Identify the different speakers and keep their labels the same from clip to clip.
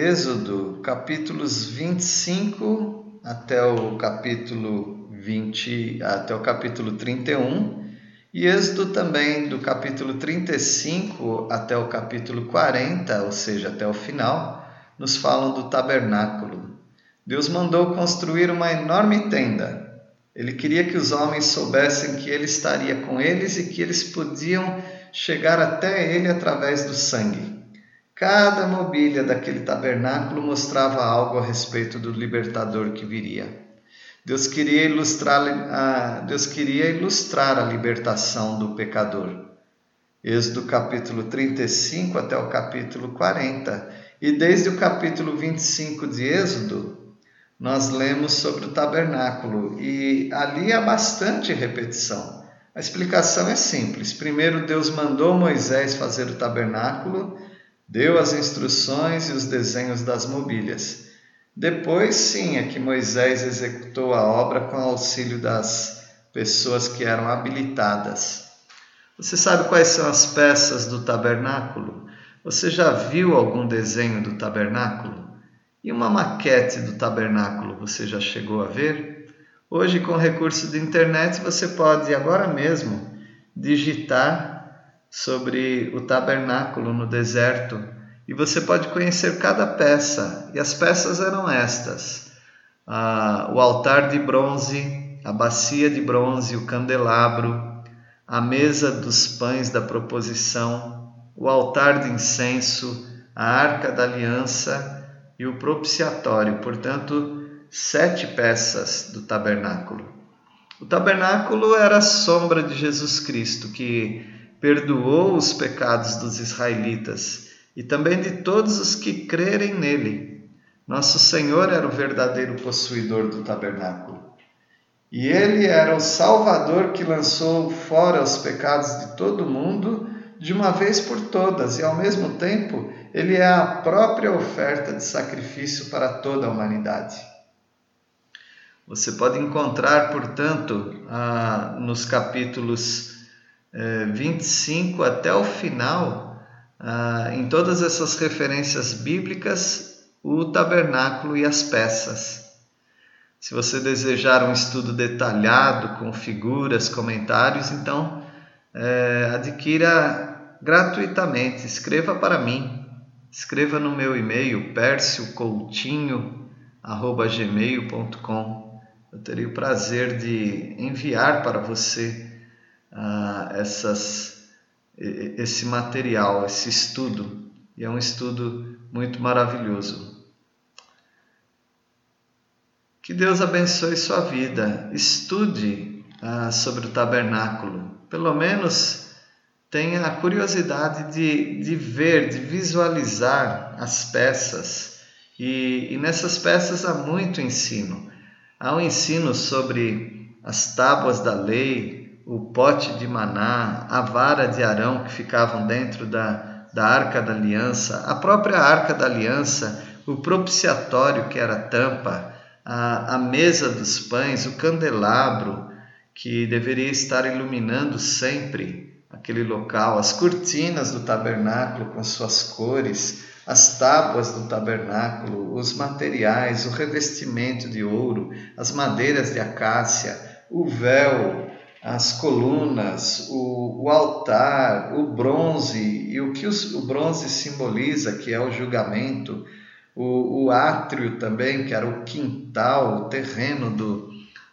Speaker 1: Êxodo, capítulos 25 até o capítulo 20, até o capítulo 31, e Êxodo também do capítulo 35 até o capítulo 40, ou seja, até o final, nos falam do tabernáculo. Deus mandou construir uma enorme tenda ele queria que os homens soubessem que ele estaria com eles e que eles podiam chegar até ele através do sangue. Cada mobília daquele tabernáculo mostrava algo a respeito do libertador que viria. Deus queria ilustrar a, Deus queria ilustrar a libertação do pecador. Êxodo capítulo 35 até o capítulo 40. E desde o capítulo 25 de Êxodo, nós lemos sobre o tabernáculo e ali há bastante repetição. A explicação é simples. Primeiro, Deus mandou Moisés fazer o tabernáculo, deu as instruções e os desenhos das mobílias. Depois, sim, é que Moisés executou a obra com auxílio das pessoas que eram habilitadas. Você sabe quais são as peças do tabernáculo? Você já viu algum desenho do tabernáculo? E uma maquete do tabernáculo você já chegou a ver? Hoje, com recurso de internet, você pode agora mesmo digitar sobre o tabernáculo no deserto e você pode conhecer cada peça. E as peças eram estas: ah, o altar de bronze, a bacia de bronze, o candelabro, a mesa dos pães da proposição, o altar de incenso, a arca da aliança e o propiciatório, portanto, sete peças do tabernáculo. O tabernáculo era a sombra de Jesus Cristo, que perdoou os pecados dos israelitas e também de todos os que crerem nele. Nosso Senhor era o verdadeiro possuidor do tabernáculo. E ele era o Salvador que lançou fora os pecados de todo mundo de uma vez por todas, e ao mesmo tempo ele é a própria oferta de sacrifício para toda a humanidade. Você pode encontrar, portanto, ah, nos capítulos eh, 25 até o final, ah, em todas essas referências bíblicas, o tabernáculo e as peças. Se você desejar um estudo detalhado, com figuras, comentários, então eh, adquira gratuitamente, escreva para mim, Escreva no meu e-mail perciocoutinho@gmail.com. Eu terei o prazer de enviar para você uh, essas, esse material, esse estudo. E é um estudo muito maravilhoso. Que Deus abençoe sua vida. Estude uh, sobre o tabernáculo. Pelo menos tenha a curiosidade de, de ver, de visualizar as peças. E, e nessas peças há muito ensino. Há um ensino sobre as tábuas da lei, o pote de maná, a vara de Arão que ficavam dentro da, da arca da aliança, a própria arca da aliança, o propiciatório que era a tampa, a, a mesa dos pães, o candelabro que deveria estar iluminando sempre aquele local, as cortinas do tabernáculo com suas cores, as tábuas do tabernáculo, os materiais, o revestimento de ouro, as madeiras de acácia, o véu, as colunas, o, o altar, o bronze e o que os, o bronze simboliza, que é o julgamento, o, o átrio também, que era o quintal, o terreno do,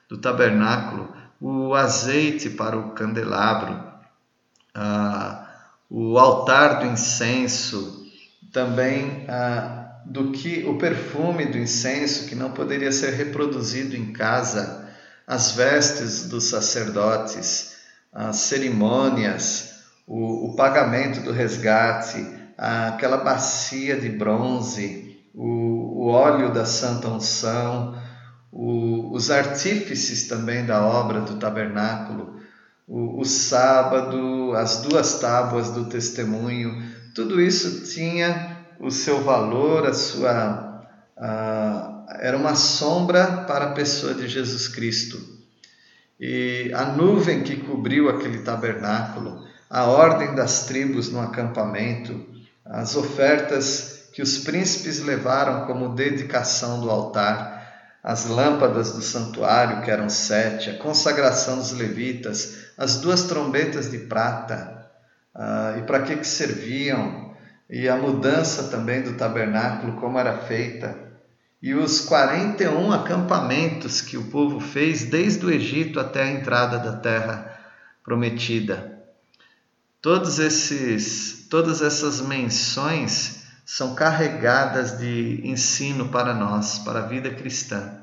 Speaker 1: do tabernáculo, o azeite para o candelabro, o altar do incenso, também do que o perfume do incenso que não poderia ser reproduzido em casa, as vestes dos sacerdotes, as cerimônias, o, o pagamento do resgate, aquela bacia de bronze, o, o óleo da santa unção, o, os artífices também da obra do tabernáculo, o, o sábado, as duas tábuas do testemunho, tudo isso tinha o seu valor, a sua. Era uma sombra para a pessoa de Jesus Cristo. E a nuvem que cobriu aquele tabernáculo, a ordem das tribos no acampamento, as ofertas que os príncipes levaram como dedicação do altar, as lâmpadas do santuário, que eram sete, a consagração dos levitas, as duas trombetas de prata, uh, e para que, que serviam, e a mudança também do tabernáculo, como era feita, e os 41 acampamentos que o povo fez desde o Egito até a entrada da terra prometida. Todos esses, todas essas menções são carregadas de ensino para nós, para a vida cristã.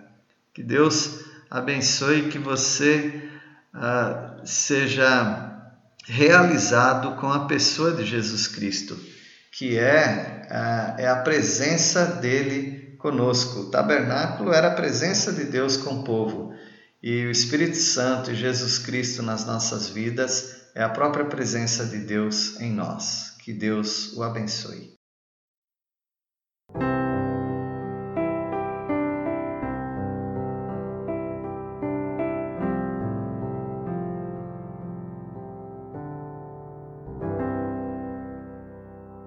Speaker 1: Que Deus abençoe que você uh, seja realizado com a pessoa de Jesus Cristo, que é, uh, é a presença dele conosco. O tabernáculo era a presença de Deus com o povo. E o Espírito Santo e Jesus Cristo nas nossas vidas é a própria presença de Deus em nós. Que Deus o abençoe.